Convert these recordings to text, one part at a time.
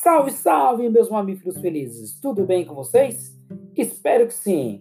Salve, salve, meus mamíferos felizes! Tudo bem com vocês? Espero que sim.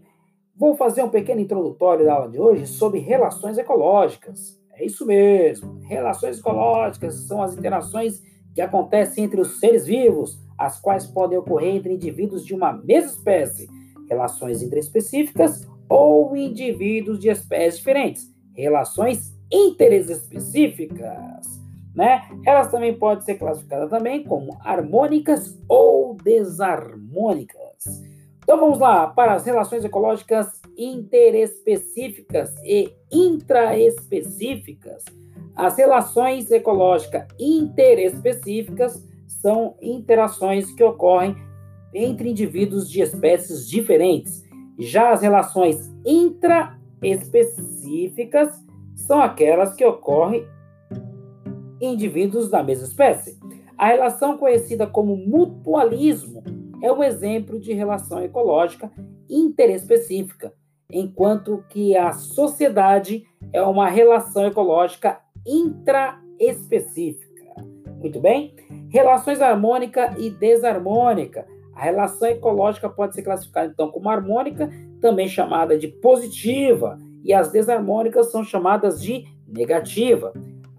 Vou fazer um pequeno introdutório da aula de hoje sobre relações ecológicas. É isso mesmo. Relações ecológicas são as interações que acontecem entre os seres vivos, as quais podem ocorrer entre indivíduos de uma mesma espécie, relações interespecíficas ou indivíduos de espécies diferentes, relações interespecíficas né? Elas também podem ser classificadas também como harmônicas ou desarmônicas. Então vamos lá para as relações ecológicas interespecíficas e intraespecíficas. As relações ecológicas interespecíficas são interações que ocorrem entre indivíduos de espécies diferentes. Já as relações intraespecíficas são aquelas que ocorrem indivíduos da mesma espécie. A relação conhecida como mutualismo é um exemplo de relação ecológica interespecífica, enquanto que a sociedade é uma relação ecológica intraespecífica. Muito bem? Relações harmônica e desarmônica. A relação ecológica pode ser classificada então como harmônica, também chamada de positiva, e as desarmônicas são chamadas de negativa.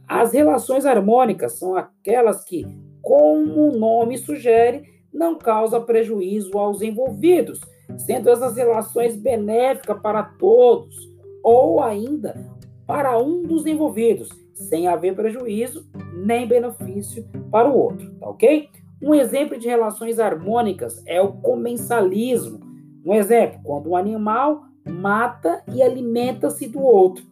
As relações harmônicas são aquelas que, como o nome sugere, não causam prejuízo aos envolvidos, sendo essas relações benéficas para todos, ou ainda para um dos envolvidos, sem haver prejuízo nem benefício para o outro, tá ok? Um exemplo de relações harmônicas é o comensalismo. Um exemplo, quando um animal mata e alimenta-se do outro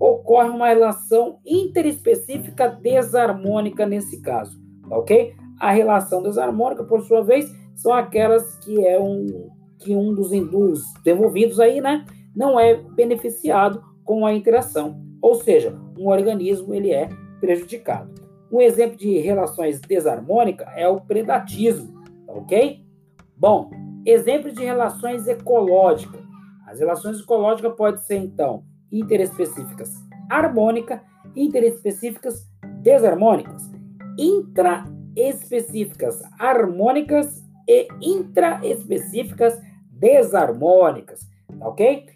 ocorre uma relação interespecífica desarmônica nesse caso, tá ok? A relação desarmônica, por sua vez, são aquelas que é um que um dos, dos envolvidos aí, né, não é beneficiado com a interação, ou seja, um organismo ele é prejudicado. Um exemplo de relações desarmônicas é o predatismo, tá ok? Bom, exemplo de relações ecológicas. As relações ecológicas podem ser então interespecíficas harmônica, interespecíficas desarmônicas, intraespecíficas harmônicas e intraespecíficas desarmônicas, tá ok?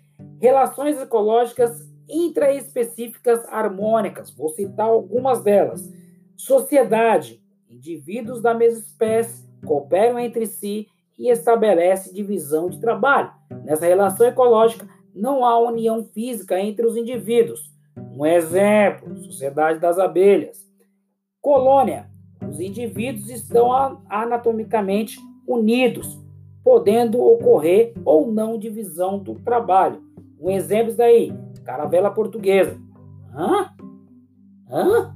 Relações ecológicas intraespecíficas harmônicas, vou citar algumas delas. Sociedade, indivíduos da mesma espécie cooperam entre si e estabelece divisão de trabalho. Nessa relação ecológica, não há união física entre os indivíduos. Um exemplo: Sociedade das Abelhas. Colônia: os indivíduos estão anatomicamente unidos, podendo ocorrer ou não divisão do trabalho. Um exemplo daí: Caravela Portuguesa. Hã? Hã?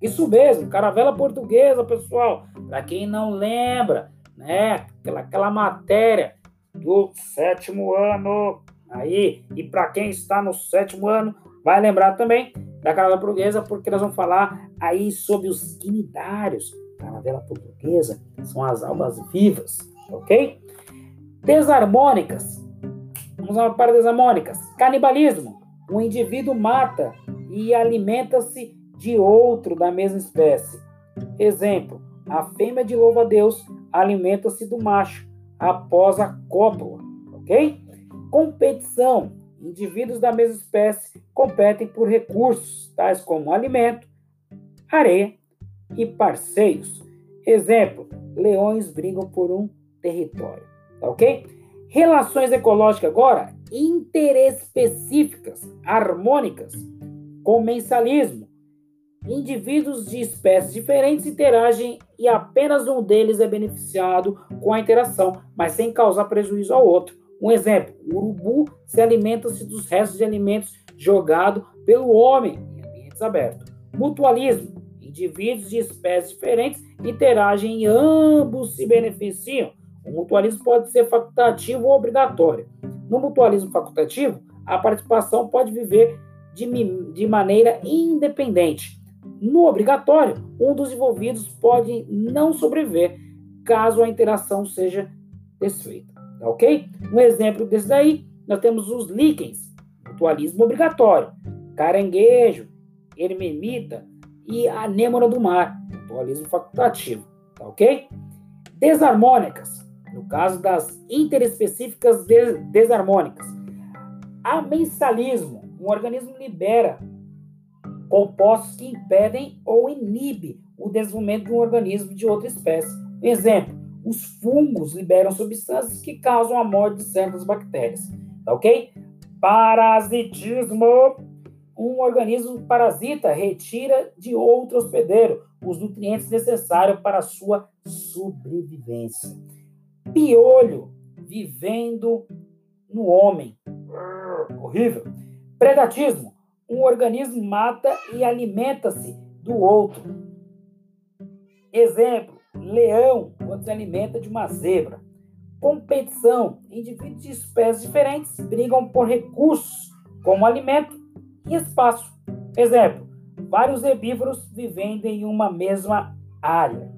Isso mesmo, caravela portuguesa, pessoal. Para quem não lembra, né? Aquela, aquela matéria do sétimo ano aí. E para quem está no sétimo ano, vai lembrar também da caravela portuguesa, porque nós vamos falar aí sobre os quinidários. Caravela portuguesa são as almas vivas, ok? Desarmônicas. Vamos lá para desarmônicas. Canibalismo. Um indivíduo mata e alimenta-se de outro da mesma espécie. Exemplo: a fêmea de louva-a-Deus alimenta-se do macho após a cópula, ok? Competição. Indivíduos da mesma espécie competem por recursos, tais como alimento, areia e parceiros. Exemplo: leões brigam por um território. Tá ok? Relações ecológicas agora interespecíficas, harmônicas, comensalismo. Indivíduos de espécies diferentes interagem e apenas um deles é beneficiado com a interação, mas sem causar prejuízo ao outro. Um exemplo: o urubu se alimenta-se dos restos de alimentos jogados pelo homem em ambientes abertos. Mutualismo: indivíduos de espécies diferentes interagem e ambos se beneficiam. O mutualismo pode ser facultativo ou obrigatório. No mutualismo facultativo, a participação pode viver de, de maneira independente. No obrigatório, um dos envolvidos pode não sobreviver caso a interação seja desfeita. Tá ok? Um exemplo desse daí, nós temos os líquens, mutualismo obrigatório, caranguejo, ermemita e anêmona do mar, mutualismo facultativo. Tá ok? Desarmônicas, no caso das interespecíficas desarmônicas. Amensalismo, um organismo libera compostos que impedem ou inibe o desenvolvimento de um organismo de outra espécie. Exemplo, os fungos liberam substâncias que causam a morte de certas bactérias. Tá ok? Parasitismo. Um organismo parasita retira de outro hospedeiro os nutrientes necessários para a sua sobrevivência. Piolho vivendo no homem. Horrível. Predatismo. Um organismo mata e alimenta-se do outro. Exemplo: leão, quando se alimenta de uma zebra. Competição: indivíduos de espécies diferentes brigam por recursos, como alimento e espaço. Exemplo: vários herbívoros vivendo em uma mesma área.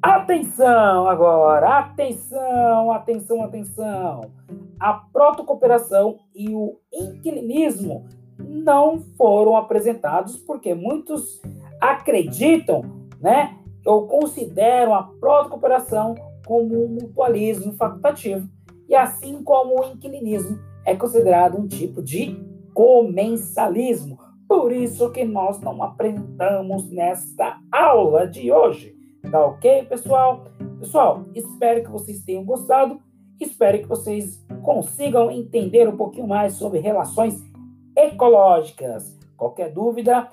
Atenção agora, atenção, atenção, atenção. A protocooperação e o inquilinismo não foram apresentados porque muitos acreditam, né, ou consideram a protocooperação como um mutualismo facultativo, e assim como o inquilinismo é considerado um tipo de comensalismo. Por isso que nós não apresentamos nesta aula de hoje. Tá ok, pessoal? Pessoal, espero que vocês tenham gostado. Espero que vocês consigam entender um pouquinho mais sobre relações ecológicas. Qualquer dúvida,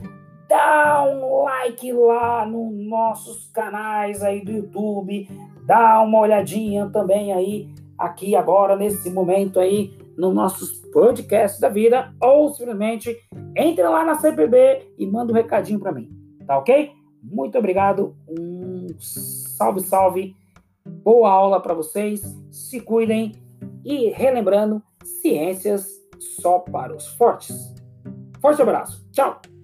dá um like lá nos nossos canais aí do YouTube, dá uma olhadinha também aí aqui agora nesse momento aí nos nossos podcasts da vida ou simplesmente entre lá na CPB e manda um recadinho para mim, tá ok? Muito obrigado, um salve, salve, boa aula para vocês, se cuidem e relembrando, ciências só para os fortes. Forte abraço, tchau!